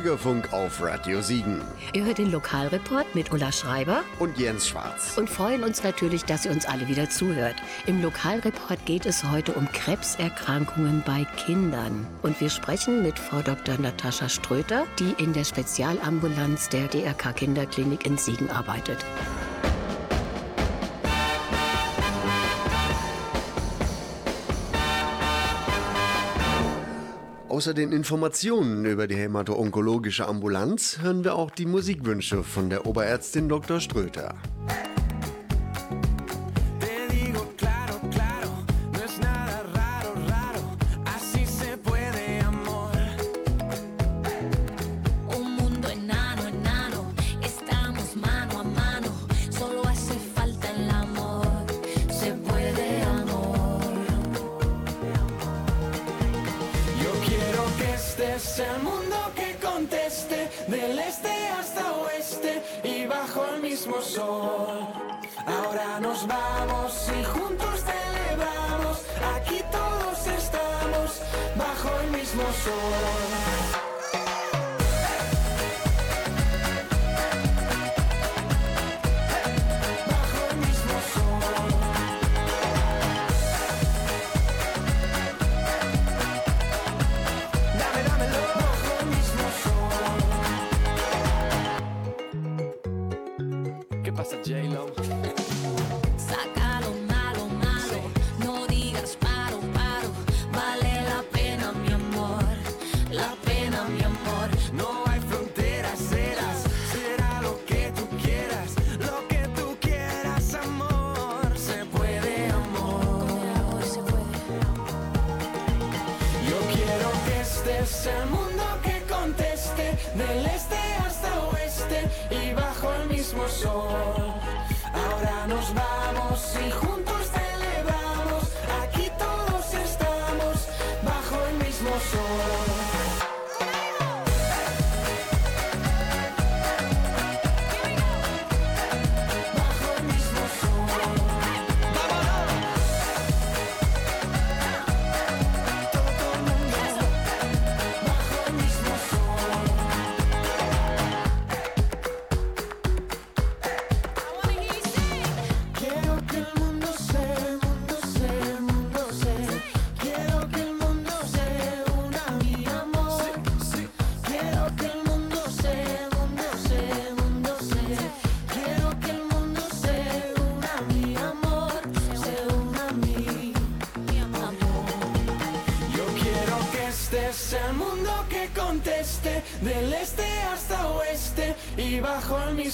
Bürgerfunk auf Radio Siegen. Ihr hört den Lokalreport mit Ulla Schreiber und Jens Schwarz. Und freuen uns natürlich, dass ihr uns alle wieder zuhört. Im Lokalreport geht es heute um Krebserkrankungen bei Kindern. Und wir sprechen mit Frau Dr. Natascha Ströter, die in der Spezialambulanz der DRK Kinderklinik in Siegen arbeitet. Außer den Informationen über die hämato-onkologische Ambulanz hören wir auch die Musikwünsche von der Oberärztin Dr. Ströter. vamos y juntos.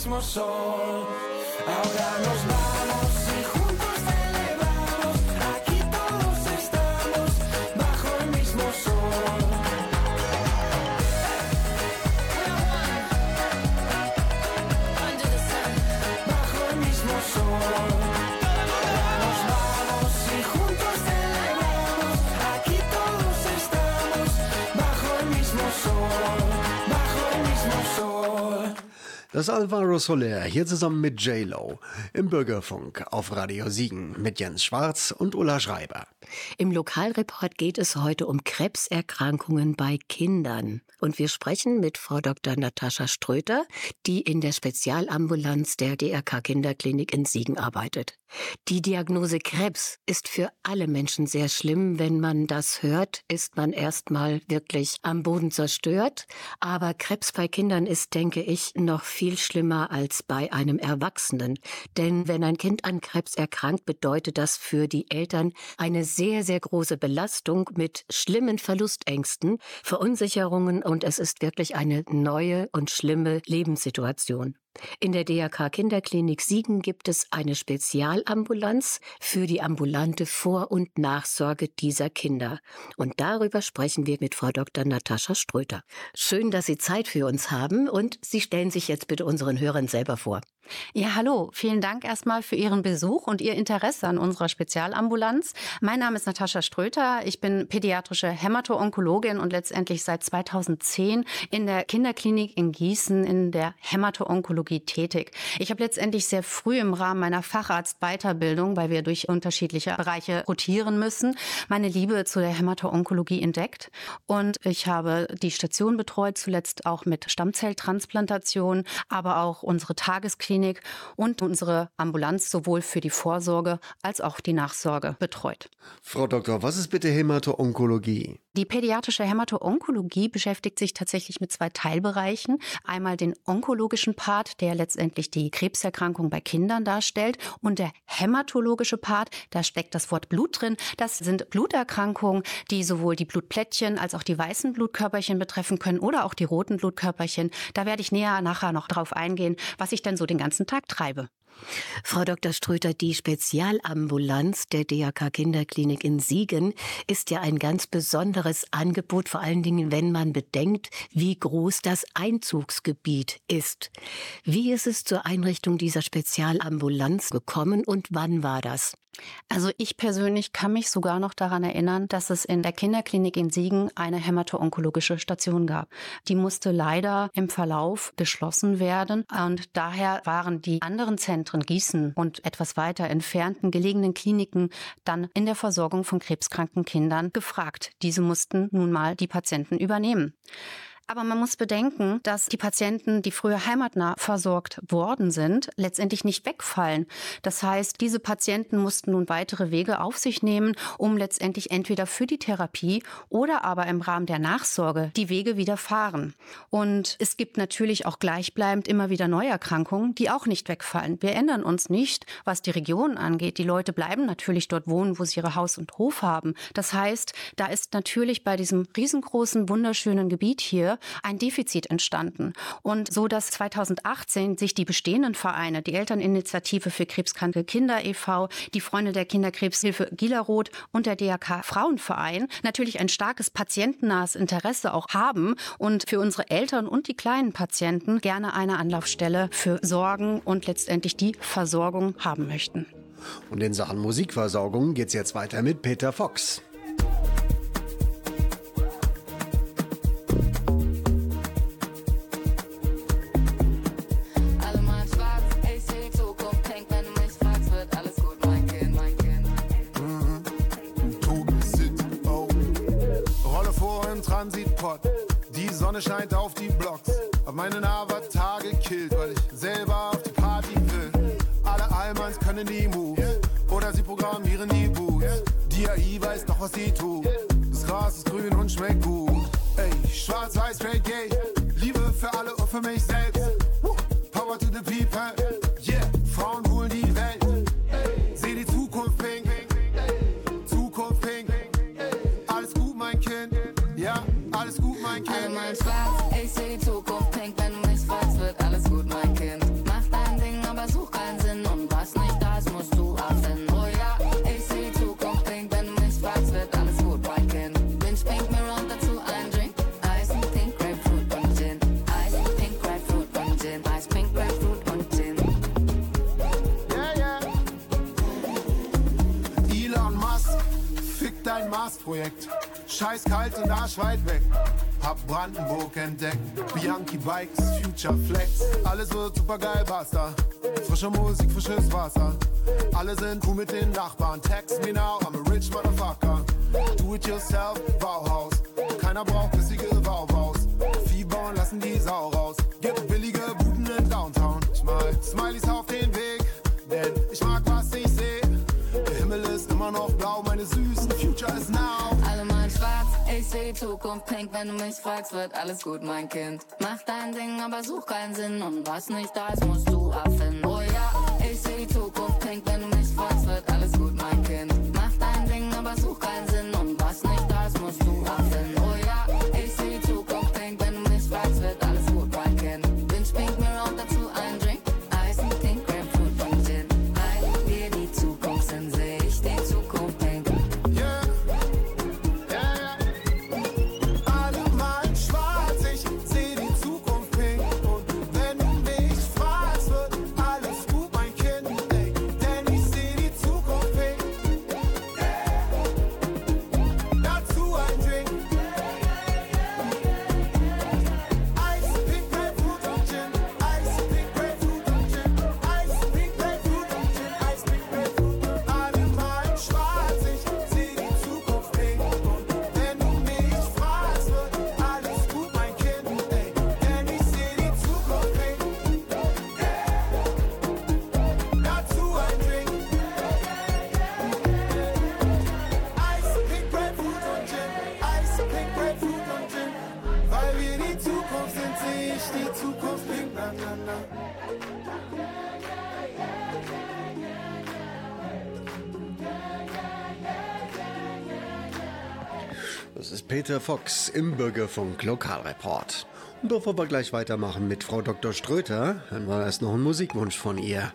my soul Das Alvaro Soler hier zusammen mit J-Lo im Bürgerfunk auf Radio Siegen mit Jens Schwarz und Ulla Schreiber. Im Lokalreport geht es heute um Krebserkrankungen bei Kindern. Und wir sprechen mit Frau Dr. Natascha Ströter, die in der Spezialambulanz der DRK Kinderklinik in Siegen arbeitet. Die Diagnose Krebs ist für alle Menschen sehr schlimm. Wenn man das hört, ist man erstmal wirklich am Boden zerstört. Aber Krebs bei Kindern ist, denke ich, noch viel schlimmer als bei einem Erwachsenen. Denn wenn ein Kind an Krebs erkrankt, bedeutet das für die Eltern eine sehr, sehr große Belastung mit schlimmen Verlustängsten, Verunsicherungen und es ist wirklich eine neue und schlimme Lebenssituation. In der DRK Kinderklinik Siegen gibt es eine Spezialambulanz für die ambulante Vor- und Nachsorge dieser Kinder. Und darüber sprechen wir mit Frau Dr. Natascha Ströter. Schön, dass Sie Zeit für uns haben und Sie stellen sich jetzt bitte unseren Hörern selber vor. Ja, hallo. Vielen Dank erstmal für Ihren Besuch und Ihr Interesse an unserer Spezialambulanz. Mein Name ist Natascha Ströter. Ich bin pädiatrische Hämato-Onkologin und letztendlich seit 2010 in der Kinderklinik in Gießen in der Hämato-Onkologie tätig. Ich habe letztendlich sehr früh im Rahmen meiner Facharzt-Weiterbildung, weil wir durch unterschiedliche Bereiche rotieren müssen, meine Liebe zu der Hämato-Onkologie entdeckt. Und ich habe die Station betreut, zuletzt auch mit Stammzelltransplantation, aber auch unsere Tagesklinik Klinik und unsere Ambulanz sowohl für die Vorsorge als auch die Nachsorge betreut. Frau Doktor, was ist bitte Hämato-Onkologie? Die pädiatrische Hämato-Onkologie beschäftigt sich tatsächlich mit zwei Teilbereichen. Einmal den onkologischen Part, der letztendlich die Krebserkrankung bei Kindern darstellt, und der hämatologische Part, da steckt das Wort Blut drin. Das sind Bluterkrankungen, die sowohl die Blutplättchen als auch die weißen Blutkörperchen betreffen können oder auch die roten Blutkörperchen. Da werde ich näher nachher noch drauf eingehen, was ich denn so den ganzen Tag treibe. Frau Dr. Ströter, die Spezialambulanz der DRK Kinderklinik in Siegen ist ja ein ganz besonderes Angebot, vor allen Dingen, wenn man bedenkt, wie groß das Einzugsgebiet ist. Wie ist es zur Einrichtung dieser Spezialambulanz gekommen und wann war das? Also ich persönlich kann mich sogar noch daran erinnern, dass es in der Kinderklinik in Siegen eine hämato-onkologische Station gab. Die musste leider im Verlauf geschlossen werden und daher waren die anderen Zentren Gießen und etwas weiter entfernten gelegenen Kliniken dann in der Versorgung von krebskranken Kindern gefragt. Diese mussten nun mal die Patienten übernehmen. Aber man muss bedenken, dass die Patienten, die früher heimatnah versorgt worden sind, letztendlich nicht wegfallen. Das heißt, diese Patienten mussten nun weitere Wege auf sich nehmen, um letztendlich entweder für die Therapie oder aber im Rahmen der Nachsorge die Wege wieder fahren. Und es gibt natürlich auch gleichbleibend immer wieder Neuerkrankungen, die auch nicht wegfallen. Wir ändern uns nicht, was die Region angeht. Die Leute bleiben natürlich dort wohnen, wo sie ihre Haus und Hof haben. Das heißt, da ist natürlich bei diesem riesengroßen, wunderschönen Gebiet hier ein Defizit entstanden. Und so, dass 2018 sich die bestehenden Vereine, die Elterninitiative für krebskranke Kinder e.V., die Freunde der Kinderkrebshilfe Gilaroth und der DRK Frauenverein natürlich ein starkes patientennahes Interesse auch haben und für unsere Eltern und die kleinen Patienten gerne eine Anlaufstelle für Sorgen und letztendlich die Versorgung haben möchten. Und in Sachen Musikversorgung geht's jetzt weiter mit Peter Fox. Sonne scheint auf die Blocks. Hab meinen Avatar gekillt, weil ich selber auf die Party will. Alle Allmanns können die Moves. Oder sie programmieren die Boots. Die AI weiß noch, was sie tut. Das Gras ist grün und schmeckt gut. Ey, schwarz, weiß, straight, gay. Liebe für alle und für mich selbst. Power to the people. Yeah, Frauen Mars-Projekt. Scheiß kalt und arschweit weg. Hab Brandenburg entdeckt. Bianchi Bikes, Future Flex. Alles wird super geil, basta. Frische Musik, frisches Wasser. Alle sind cool mit den Nachbarn. Text me now, I'm a rich motherfucker. Do it yourself, Bauhaus. Keiner braucht bissige Bauhaus. Vieh bauen lassen die Sau raus. Gibt billige Buden in Downtown. Smileys auf den Weg, meine süßen Future is now. Alle mal schwarz, ich seh Zukunft pink. Wenn du mich fragst, wird alles gut, mein Kind. Mach dein Ding, aber such keinen Sinn. Und was nicht da ist, musst du abfinden. Oh ja, ich seh Zukunft pink. Wenn du mich fragst, wird alles gut, mein Kind. Mach dein Ding, aber such keinen Sinn. Peter Fox im Bürgerfunk Lokalreport. Und bevor wir gleich weitermachen mit Frau Dr. Ströter, dann war erst noch ein Musikwunsch von ihr.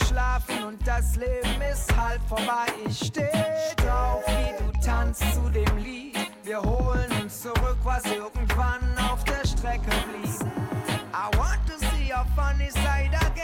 geschlafen und das Leben ist halb vorbei. Ich steh drauf, wie du tanzt zu dem Lied. Wir holen uns zurück, was irgendwann auf der Strecke blieb. I want to see your funny side again.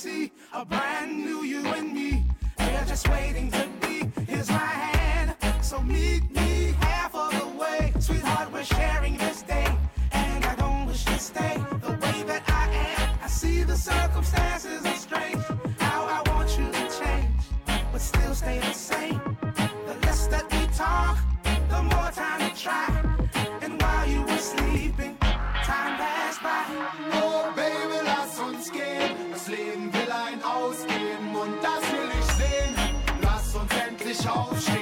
see a brand new you and me. They're just waiting to show.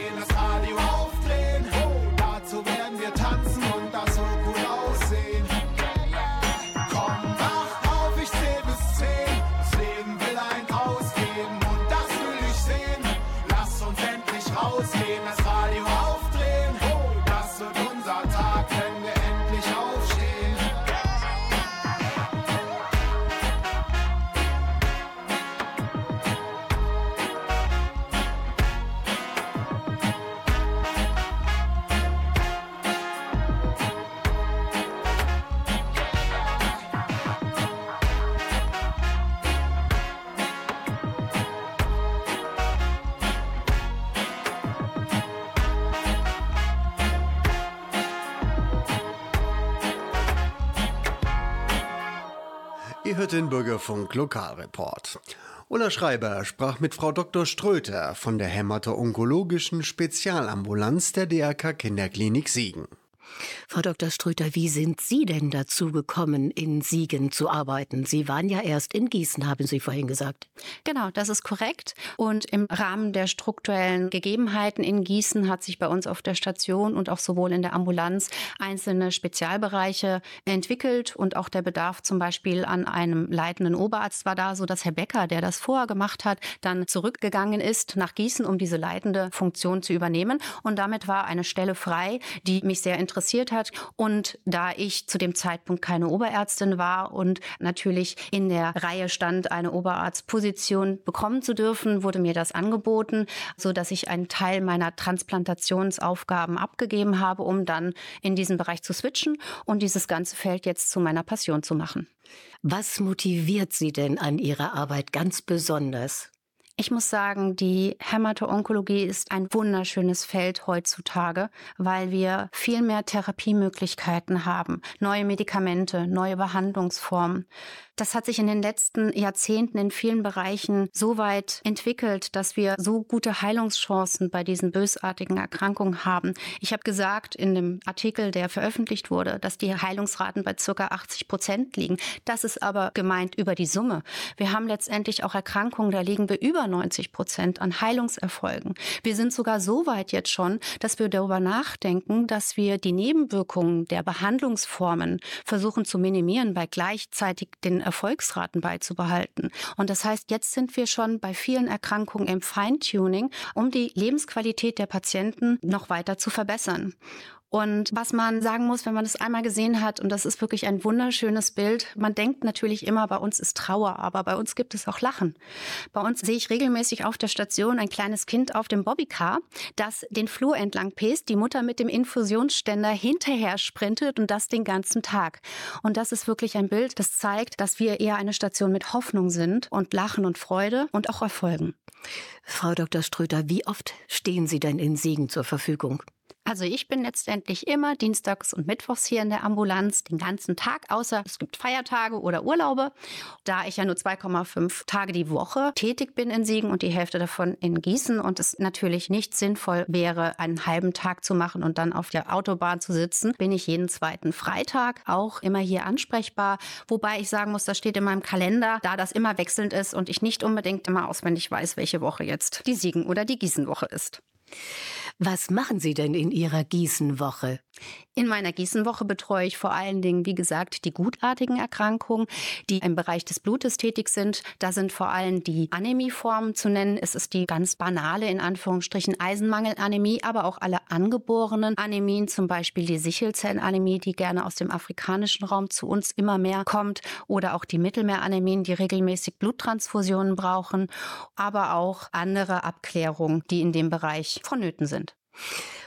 den Bürgerfunk Lokalreport. Ulla Schreiber sprach mit Frau Dr. Ströter von der Hämato-Onkologischen Spezialambulanz der DRK Kinderklinik Siegen. Frau Dr. Ströter, wie sind Sie denn dazu gekommen, in Siegen zu arbeiten? Sie waren ja erst in Gießen, haben Sie vorhin gesagt. Genau, das ist korrekt. Und im Rahmen der strukturellen Gegebenheiten in Gießen hat sich bei uns auf der Station und auch sowohl in der Ambulanz einzelne Spezialbereiche entwickelt und auch der Bedarf zum Beispiel an einem leitenden Oberarzt war da, so dass Herr Becker, der das vorher gemacht hat, dann zurückgegangen ist nach Gießen, um diese leitende Funktion zu übernehmen. Und damit war eine Stelle frei, die mich sehr interessiert interessiert hat. Und da ich zu dem Zeitpunkt keine Oberärztin war und natürlich in der Reihe stand, eine Oberarztposition bekommen zu dürfen, wurde mir das angeboten, so dass ich einen Teil meiner Transplantationsaufgaben abgegeben habe, um dann in diesen Bereich zu switchen und dieses ganze Feld jetzt zu meiner Passion zu machen. Was motiviert Sie denn an Ihrer Arbeit ganz besonders? Ich muss sagen, die Hämato-Onkologie ist ein wunderschönes Feld heutzutage, weil wir viel mehr Therapiemöglichkeiten haben, neue Medikamente, neue Behandlungsformen. Das hat sich in den letzten Jahrzehnten in vielen Bereichen so weit entwickelt, dass wir so gute Heilungschancen bei diesen bösartigen Erkrankungen haben. Ich habe gesagt in dem Artikel, der veröffentlicht wurde, dass die Heilungsraten bei circa 80 Prozent liegen. Das ist aber gemeint über die Summe. Wir haben letztendlich auch Erkrankungen, da liegen wir über 90 Prozent an Heilungserfolgen. Wir sind sogar so weit jetzt schon, dass wir darüber nachdenken, dass wir die Nebenwirkungen der Behandlungsformen versuchen zu minimieren, bei gleichzeitig den Erfolgsraten beizubehalten. Und das heißt, jetzt sind wir schon bei vielen Erkrankungen im Feintuning, um die Lebensqualität der Patienten noch weiter zu verbessern. Und was man sagen muss, wenn man das einmal gesehen hat, und das ist wirklich ein wunderschönes Bild, man denkt natürlich immer, bei uns ist Trauer, aber bei uns gibt es auch Lachen. Bei uns sehe ich regelmäßig auf der Station ein kleines Kind auf dem Bobbycar, das den Flur entlang pest, die Mutter mit dem Infusionsständer hinterher sprintet und das den ganzen Tag. Und das ist wirklich ein Bild, das zeigt, dass wir eher eine Station mit Hoffnung sind und Lachen und Freude und auch Erfolgen. Frau Dr. Ströter, wie oft stehen Sie denn in Siegen zur Verfügung? Also ich bin letztendlich immer dienstags und mittwochs hier in der Ambulanz den ganzen Tag, außer es gibt Feiertage oder Urlaube. Da ich ja nur 2,5 Tage die Woche tätig bin in Siegen und die Hälfte davon in Gießen und es natürlich nicht sinnvoll wäre, einen halben Tag zu machen und dann auf der Autobahn zu sitzen, bin ich jeden zweiten Freitag auch immer hier ansprechbar. Wobei ich sagen muss, das steht in meinem Kalender, da das immer wechselnd ist und ich nicht unbedingt immer auswendig weiß, welche Woche jetzt die Siegen- oder die Gießenwoche ist. Was machen Sie denn in Ihrer Gießenwoche? In meiner Gießenwoche betreue ich vor allen Dingen, wie gesagt, die gutartigen Erkrankungen, die im Bereich des Blutes tätig sind. Da sind vor allem die Anämieformen zu nennen. Es ist die ganz banale, in Anführungsstrichen, Eisenmangelanämie, aber auch alle angeborenen Anämien, zum Beispiel die Sichelzellanämie, die gerne aus dem afrikanischen Raum zu uns immer mehr kommt, oder auch die Mittelmeeranämien, die regelmäßig Bluttransfusionen brauchen, aber auch andere Abklärungen, die in dem Bereich vonnöten sind.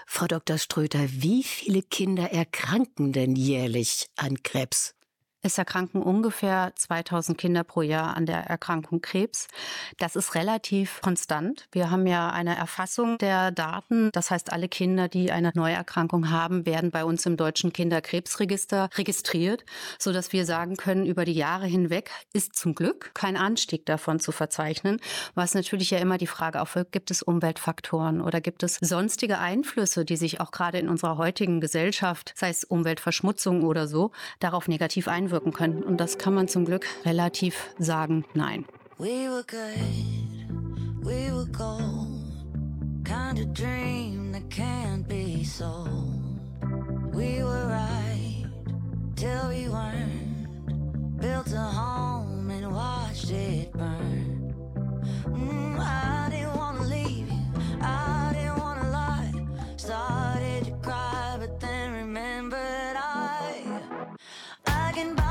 Frau Dr. Ströter, wie viele Kinder erkranken denn jährlich an Krebs? Es erkranken ungefähr 2000 Kinder pro Jahr an der Erkrankung Krebs. Das ist relativ konstant. Wir haben ja eine Erfassung der Daten. Das heißt, alle Kinder, die eine Neuerkrankung haben, werden bei uns im deutschen Kinderkrebsregister registriert, sodass wir sagen können, über die Jahre hinweg ist zum Glück kein Anstieg davon zu verzeichnen. Was natürlich ja immer die Frage aufwirkt, gibt es Umweltfaktoren oder gibt es sonstige Einflüsse, die sich auch gerade in unserer heutigen Gesellschaft, sei es Umweltverschmutzung oder so, darauf negativ einwirken einwirken können. Und das kann man zum Glück relativ sagen, nein. We were good, we were gold, kind of dream that can't be sold. We were right till we weren't, built a home and watched it burn. Mm, I didn't wanna leave you, I didn't wanna lie, started I can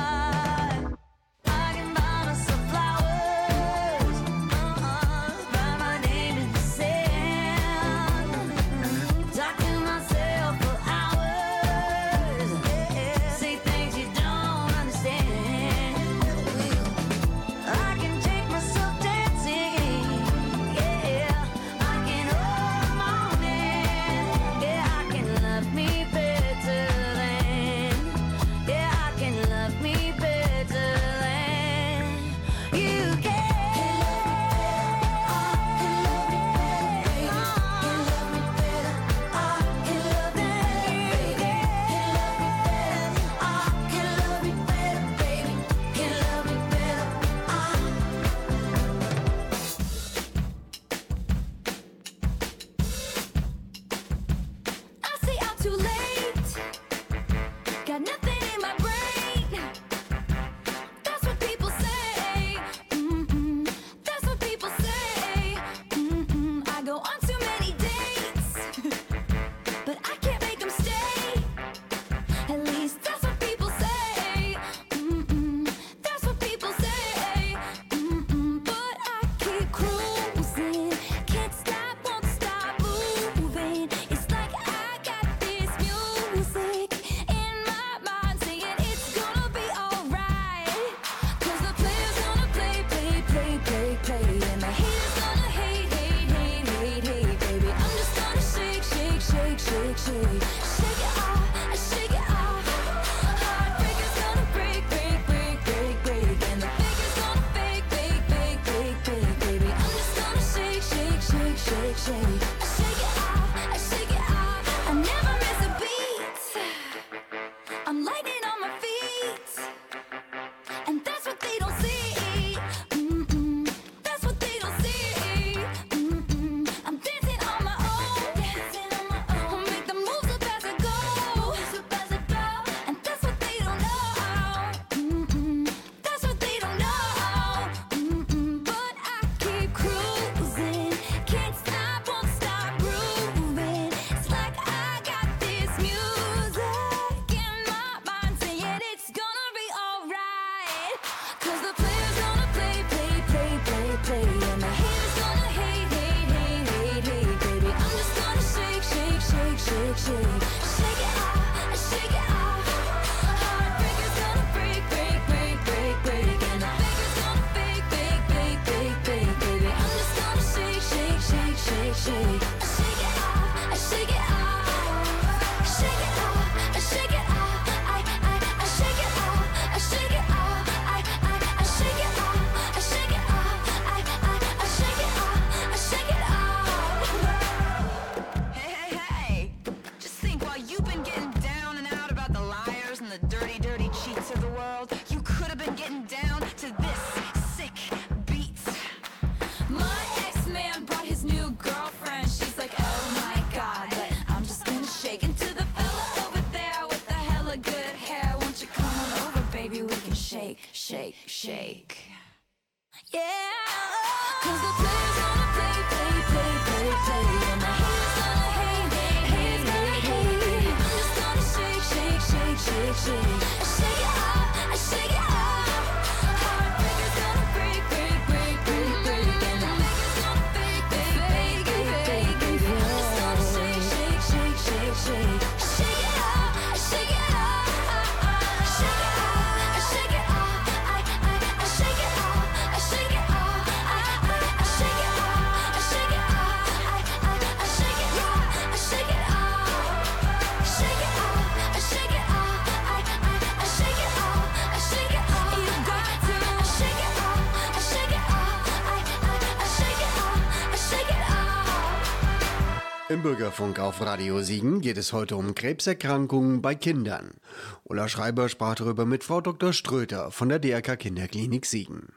Im Bürgerfunk auf Radio Siegen geht es heute um Krebserkrankungen bei Kindern. Ulla Schreiber sprach darüber mit Frau Dr. Ströter von der DRK Kinderklinik Siegen.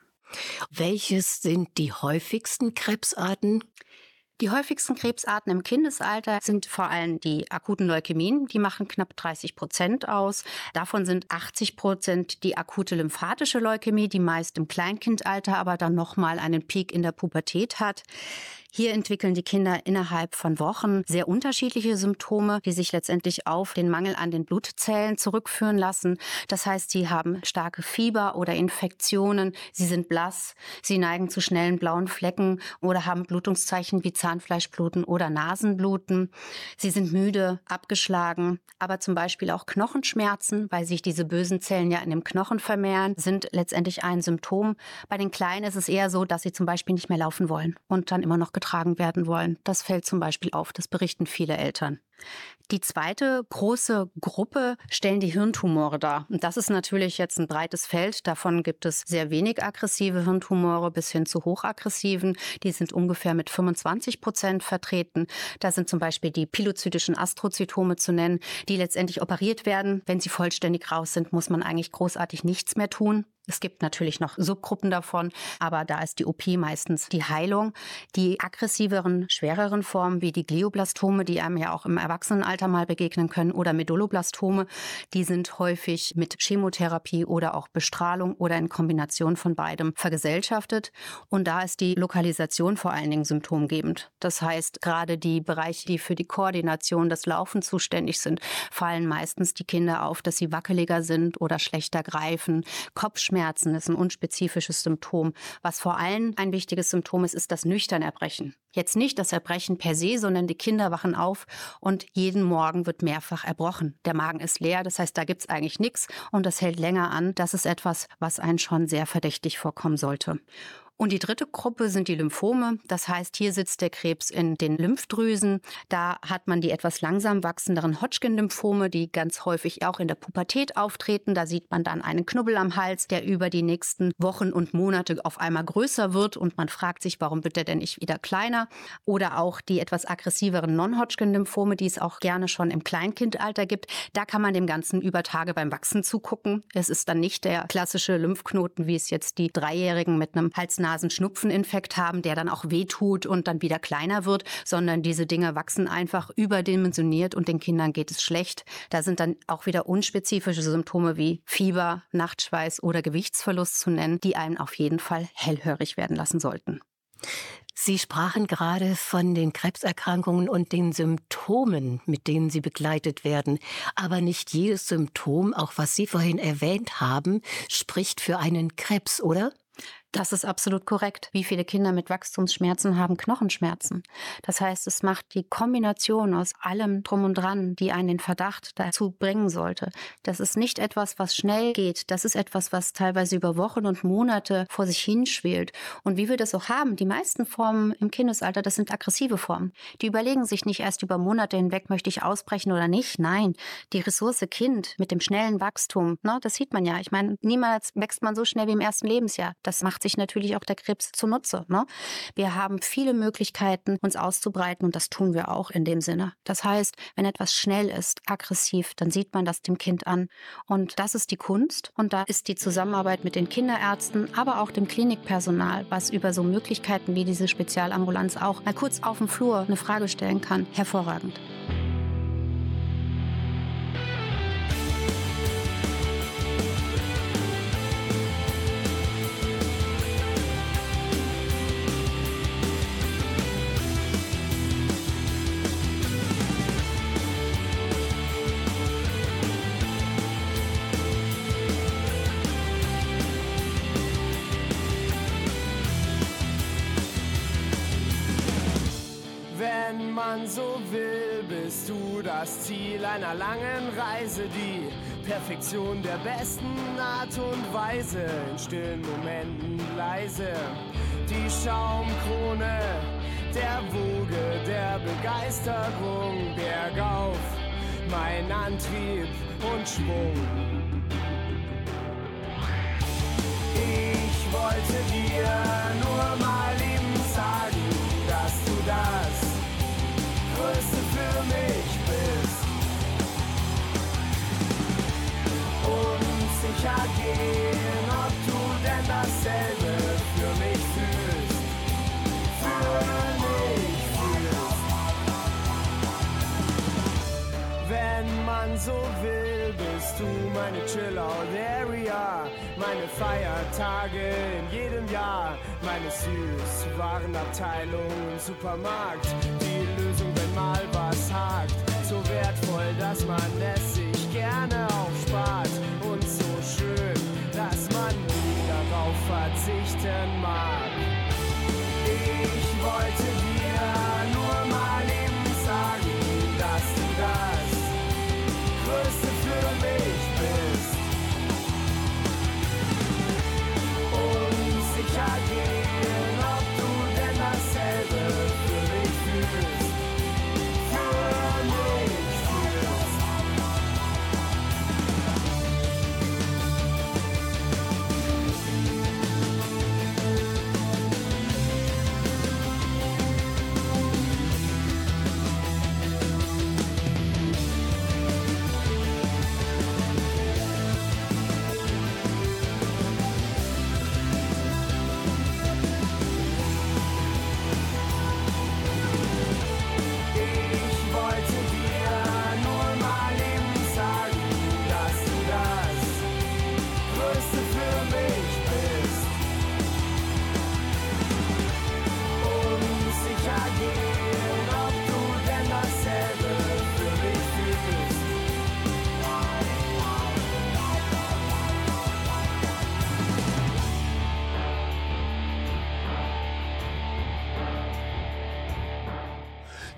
Welches sind die häufigsten Krebsarten? Die häufigsten Krebsarten im Kindesalter sind vor allem die akuten Leukämien. Die machen knapp 30 Prozent aus. Davon sind 80 Prozent die akute lymphatische Leukämie, die meist im Kleinkindalter aber dann nochmal einen Peak in der Pubertät hat. Hier entwickeln die Kinder innerhalb von Wochen sehr unterschiedliche Symptome, die sich letztendlich auf den Mangel an den Blutzellen zurückführen lassen. Das heißt, sie haben starke Fieber oder Infektionen, sie sind blass, sie neigen zu schnellen blauen Flecken oder haben Blutungszeichen wie Zahnfleischbluten oder Nasenbluten. Sie sind müde, abgeschlagen, aber zum Beispiel auch Knochenschmerzen, weil sich diese bösen Zellen ja in dem Knochen vermehren, sind letztendlich ein Symptom. Bei den Kleinen ist es eher so, dass sie zum Beispiel nicht mehr laufen wollen und dann immer noch getragen werden wollen. Das fällt zum Beispiel auf, das berichten viele Eltern. Die zweite große Gruppe stellen die Hirntumore dar. Und das ist natürlich jetzt ein breites Feld. Davon gibt es sehr wenig aggressive Hirntumore bis hin zu hochaggressiven. Die sind ungefähr mit 25 Prozent vertreten. Da sind zum Beispiel die pilozytischen Astrozytome zu nennen, die letztendlich operiert werden. Wenn sie vollständig raus sind, muss man eigentlich großartig nichts mehr tun. Es gibt natürlich noch Subgruppen davon, aber da ist die OP meistens die Heilung. Die aggressiveren, schwereren Formen wie die Glioblastome, die einem ja auch im Erwachsenenalter mal begegnen können, oder Medulloblastome, die sind häufig mit Chemotherapie oder auch Bestrahlung oder in Kombination von beidem vergesellschaftet. Und da ist die Lokalisation vor allen Dingen symptomgebend. Das heißt, gerade die Bereiche, die für die Koordination, das Laufen zuständig sind, fallen meistens die Kinder auf, dass sie wackeliger sind oder schlechter greifen, Kopfschmerzen Kopfschmerzen ist ein unspezifisches Symptom. Was vor allem ein wichtiges Symptom ist, ist das nüchterne Erbrechen. Jetzt nicht das Erbrechen per se, sondern die Kinder wachen auf und jeden Morgen wird mehrfach erbrochen. Der Magen ist leer, das heißt, da gibt's eigentlich nichts und das hält länger an. Das ist etwas, was einen schon sehr verdächtig vorkommen sollte. Und die dritte Gruppe sind die Lymphome. Das heißt, hier sitzt der Krebs in den Lymphdrüsen. Da hat man die etwas langsam wachsenderen Hodgkin-Lymphome, die ganz häufig auch in der Pubertät auftreten. Da sieht man dann einen Knubbel am Hals, der über die nächsten Wochen und Monate auf einmal größer wird und man fragt sich, warum wird der denn nicht wieder kleiner? Oder auch die etwas aggressiveren Non-Hodgkin-Lymphome, die es auch gerne schon im Kleinkindalter gibt. Da kann man dem Ganzen über Tage beim Wachsen zugucken. Es ist dann nicht der klassische Lymphknoten, wie es jetzt die Dreijährigen mit einem Hals Nasen-Schnupfeninfekt haben, der dann auch wehtut und dann wieder kleiner wird, sondern diese Dinge wachsen einfach überdimensioniert und den Kindern geht es schlecht. Da sind dann auch wieder unspezifische Symptome wie Fieber, Nachtschweiß oder Gewichtsverlust zu nennen, die einen auf jeden Fall hellhörig werden lassen sollten. Sie sprachen gerade von den Krebserkrankungen und den Symptomen, mit denen sie begleitet werden. Aber nicht jedes Symptom, auch was Sie vorhin erwähnt haben, spricht für einen Krebs, oder? Das ist absolut korrekt. Wie viele Kinder mit Wachstumsschmerzen haben Knochenschmerzen? Das heißt, es macht die Kombination aus allem drum und dran, die einen den Verdacht dazu bringen sollte. Das ist nicht etwas, was schnell geht. Das ist etwas, was teilweise über Wochen und Monate vor sich hinschwelt. Und wie wir das auch haben, die meisten Formen im Kindesalter, das sind aggressive Formen. Die überlegen sich nicht erst über Monate hinweg, möchte ich ausbrechen oder nicht. Nein, die Ressource Kind mit dem schnellen Wachstum, ne, das sieht man ja. Ich meine, niemals wächst man so schnell wie im ersten Lebensjahr. Das macht sich natürlich auch der Krebs zunutze. Ne? Wir haben viele Möglichkeiten, uns auszubreiten und das tun wir auch in dem Sinne. Das heißt, wenn etwas schnell ist, aggressiv, dann sieht man das dem Kind an. Und das ist die Kunst und da ist die Zusammenarbeit mit den Kinderärzten, aber auch dem Klinikpersonal, was über so Möglichkeiten wie diese Spezialambulanz auch mal kurz auf dem Flur eine Frage stellen kann, hervorragend. So will, bist du das Ziel einer langen Reise, die Perfektion der besten Art und Weise, in stillen Momenten leise, die Schaumkrone der Woge der Begeisterung bergauf, mein Antrieb und Schwung. Ich wollte dir nur mal Unsicher gehen, ob du denn dasselbe für mich fühlst. Für mich fühlst. Wenn man so will, bist du meine Chill-Out-Area, meine Feiertage in jedem Jahr, meine Süßwarenabteilung im Supermarkt, die Lösung, wenn mal was hakt, so wertvoll, dass man es sich gerne aufspart. Und dass man nie darauf verzichten mag. Ich wollte dir nur mal eben sagen, dass du das Größte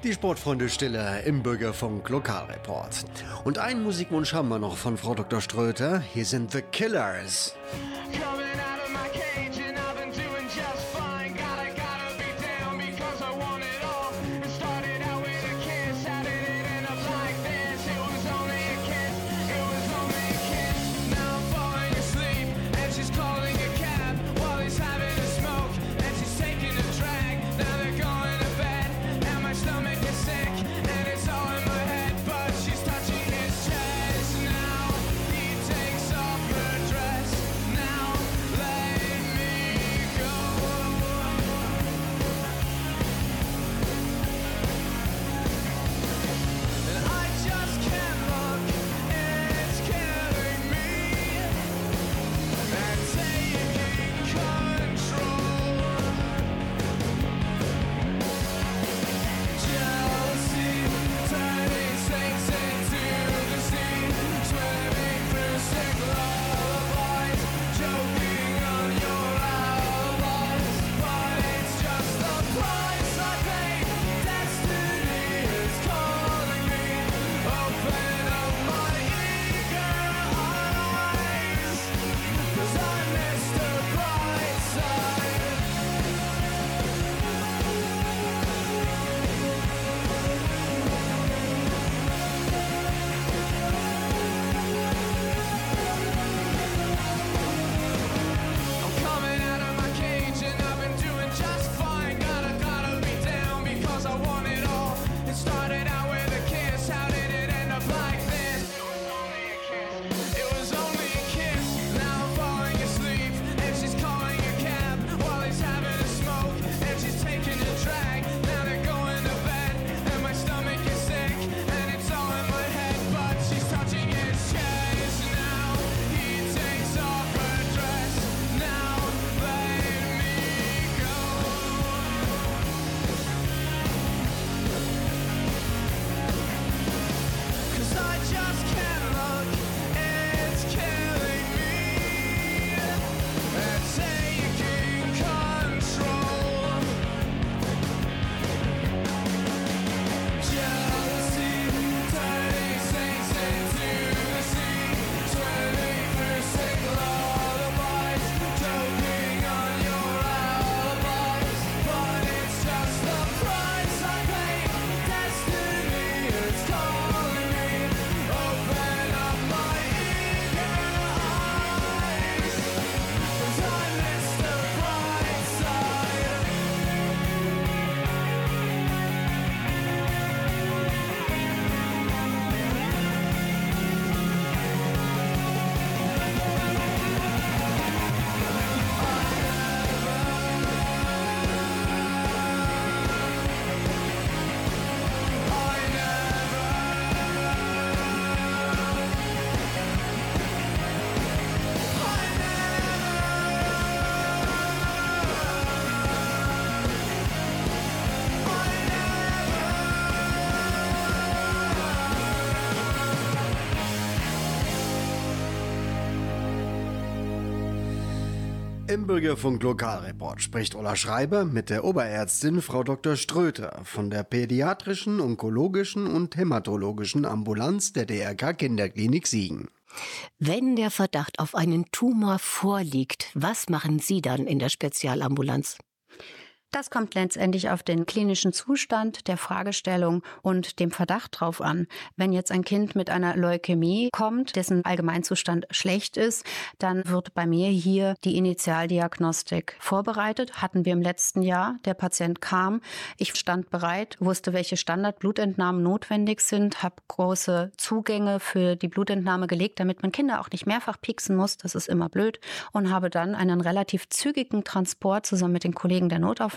Die Sportfreunde Stille im Bürgerfunk Lokalreport. Und einen Musikwunsch haben wir noch von Frau Dr. Ströter. Hier sind The Killers. Bürgerfunk Lokalreport spricht Ulla Schreiber mit der Oberärztin Frau Dr. Ströter von der pädiatrischen, onkologischen und hämatologischen Ambulanz der DRK Kinderklinik Siegen. Wenn der Verdacht auf einen Tumor vorliegt, was machen Sie dann in der Spezialambulanz? Das kommt letztendlich auf den klinischen Zustand der Fragestellung und dem Verdacht drauf an. Wenn jetzt ein Kind mit einer Leukämie kommt, dessen Allgemeinzustand schlecht ist, dann wird bei mir hier die Initialdiagnostik vorbereitet. Hatten wir im letzten Jahr. Der Patient kam, ich stand bereit, wusste, welche Standardblutentnahmen notwendig sind, habe große Zugänge für die Blutentnahme gelegt, damit man Kinder auch nicht mehrfach pieksen muss. Das ist immer blöd. Und habe dann einen relativ zügigen Transport zusammen mit den Kollegen der Notaufnahme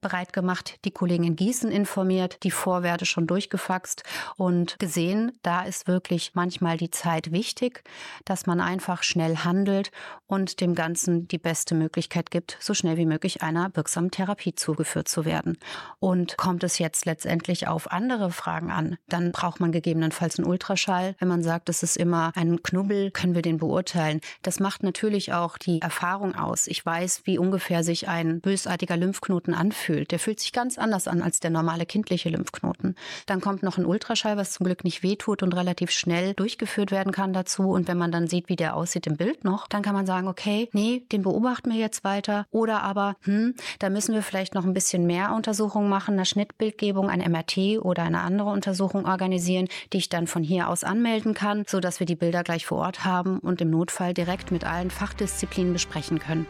bereit gemacht, die Kollegen in Gießen informiert, die Vorwerte schon durchgefaxt und gesehen, da ist wirklich manchmal die Zeit wichtig, dass man einfach schnell handelt und dem Ganzen die beste Möglichkeit gibt, so schnell wie möglich einer wirksamen Therapie zugeführt zu werden. Und kommt es jetzt letztendlich auf andere Fragen an, dann braucht man gegebenenfalls einen Ultraschall. Wenn man sagt, es ist immer ein Knubbel, können wir den beurteilen. Das macht natürlich auch die Erfahrung aus. Ich weiß, wie ungefähr sich ein bösartiger Lymphknoten anfühlt. Der fühlt sich ganz anders an als der normale kindliche Lymphknoten. Dann kommt noch ein Ultraschall, was zum Glück nicht wehtut und relativ schnell durchgeführt werden kann dazu. Und wenn man dann sieht, wie der aussieht im Bild noch, dann kann man sagen, okay, nee, den beobachten wir jetzt weiter. Oder aber, hm, da müssen wir vielleicht noch ein bisschen mehr Untersuchungen machen, eine Schnittbildgebung, ein MRT oder eine andere Untersuchung organisieren, die ich dann von hier aus anmelden kann, sodass wir die Bilder gleich vor Ort haben und im Notfall direkt mit allen Fachdisziplinen besprechen können.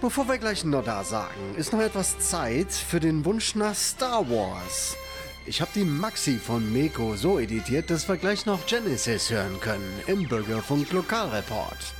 Bevor wir gleich noch da sagen, ist noch etwas Zeit für den Wunsch nach Star Wars. Ich habe die Maxi von Meko so editiert, dass wir gleich noch Genesis hören können im Bürgerfunk Lokalreport.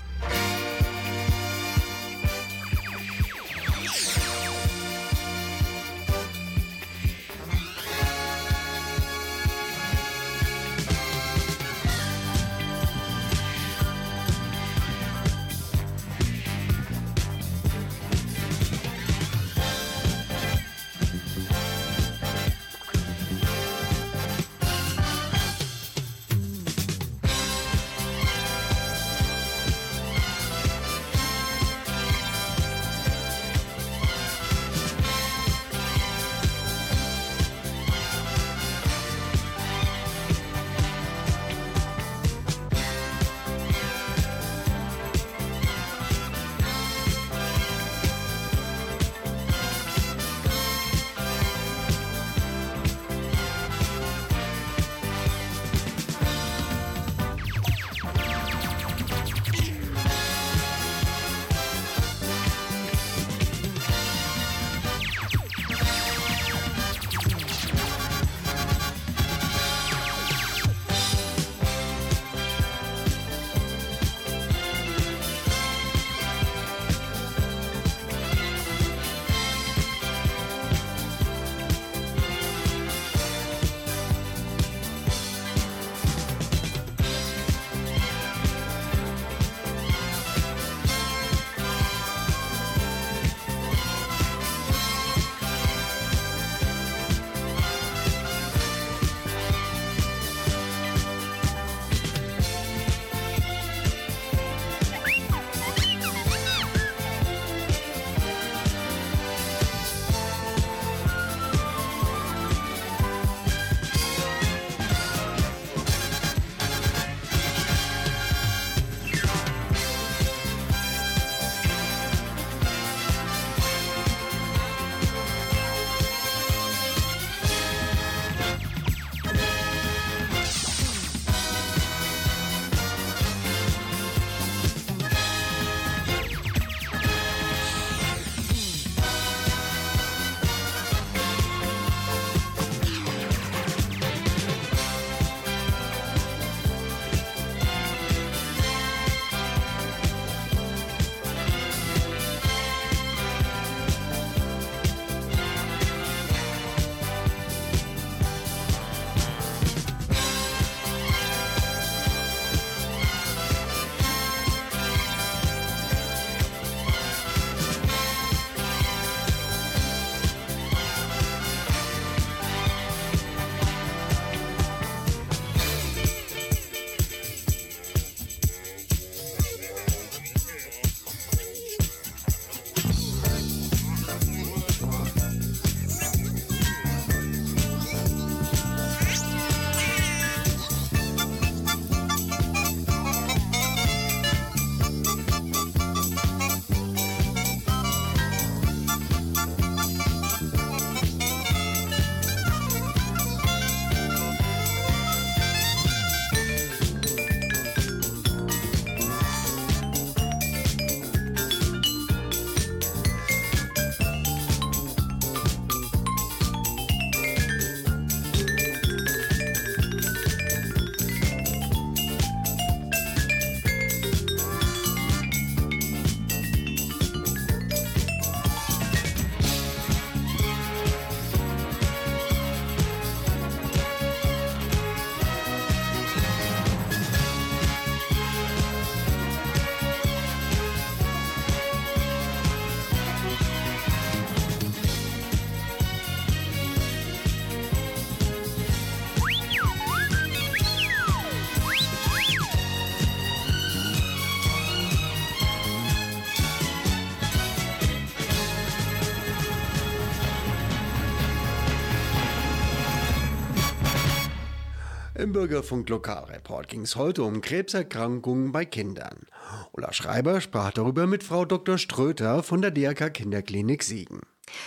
Bürgerfunk Lokalreport ging es heute um Krebserkrankungen bei Kindern. Ulla Schreiber sprach darüber mit Frau Dr. Ströter von der DRK Kinderklinik Siegen.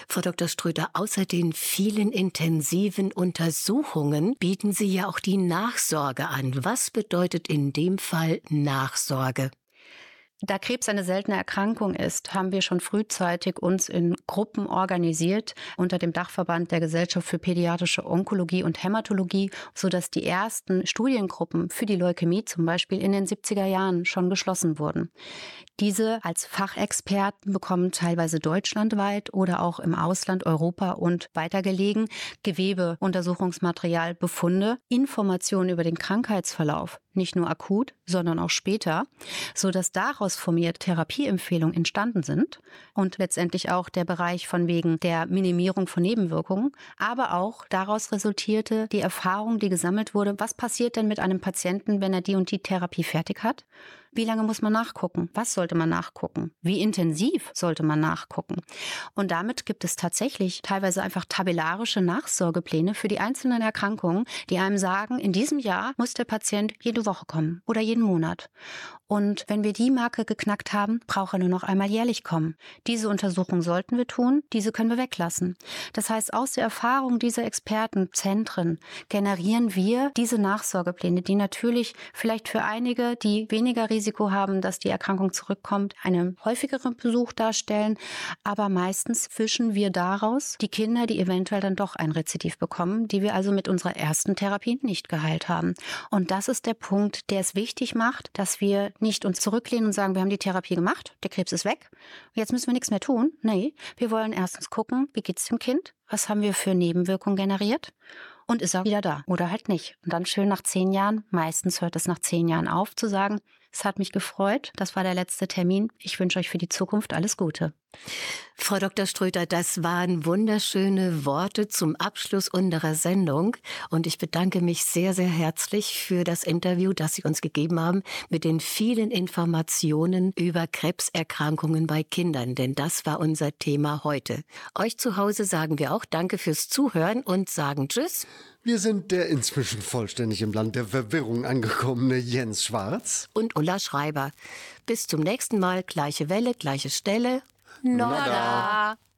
Frau Dr. Ströter, außer den vielen intensiven Untersuchungen bieten Sie ja auch die Nachsorge an. Was bedeutet in dem Fall Nachsorge? Da Krebs eine seltene Erkrankung ist, haben wir schon frühzeitig uns in Gruppen organisiert unter dem Dachverband der Gesellschaft für pädiatrische Onkologie und Hämatologie, sodass die ersten Studiengruppen für die Leukämie zum Beispiel in den 70er Jahren schon geschlossen wurden. Diese als Fachexperten bekommen teilweise deutschlandweit oder auch im Ausland, Europa und weitergelegen Gewebeuntersuchungsmaterial, Befunde, Informationen über den Krankheitsverlauf, nicht nur akut, sondern auch später, so dass daraus formiert Therapieempfehlungen entstanden sind und letztendlich auch der Bereich von wegen der Minimierung von Nebenwirkungen, aber auch daraus resultierte die Erfahrung, die gesammelt wurde, was passiert denn mit einem Patienten, wenn er die und die Therapie fertig hat? Wie lange muss man nachgucken? Was sollte man nachgucken? Wie intensiv sollte man nachgucken? Und damit gibt es tatsächlich teilweise einfach tabellarische Nachsorgepläne für die einzelnen Erkrankungen, die einem sagen, in diesem Jahr muss der Patient jede Woche kommen oder jeden Monat. Und wenn wir die Marke geknackt haben, braucht er nur noch einmal jährlich kommen. Diese Untersuchung sollten wir tun, diese können wir weglassen. Das heißt, aus der Erfahrung dieser Expertenzentren generieren wir diese Nachsorgepläne, die natürlich vielleicht für einige, die weniger Risiko haben, dass die Erkrankung zurückkommt, einen häufigeren Besuch darstellen. Aber meistens fischen wir daraus die Kinder, die eventuell dann doch ein Rezidiv bekommen, die wir also mit unserer ersten Therapie nicht geheilt haben. Und das ist der Punkt, der es wichtig macht, dass wir nicht uns zurücklehnen und sagen, wir haben die Therapie gemacht, der Krebs ist weg, jetzt müssen wir nichts mehr tun. Nee, wir wollen erstens gucken, wie geht's dem Kind? Was haben wir für Nebenwirkungen generiert? Und ist er wieder da oder halt nicht? Und dann schön nach zehn Jahren, meistens hört es nach zehn Jahren auf, zu sagen, es hat mich gefreut, das war der letzte Termin. Ich wünsche euch für die Zukunft alles Gute. Frau Dr. Ströter, das waren wunderschöne Worte zum Abschluss unserer Sendung und ich bedanke mich sehr, sehr herzlich für das Interview, das Sie uns gegeben haben mit den vielen Informationen über Krebserkrankungen bei Kindern, denn das war unser Thema heute. Euch zu Hause sagen wir auch Danke fürs Zuhören und sagen Tschüss. Wir sind der inzwischen vollständig im Land der Verwirrung angekommene Jens Schwarz. Und Ulla Schreiber. Bis zum nächsten Mal, gleiche Welle, gleiche Stelle. Nada. Nada.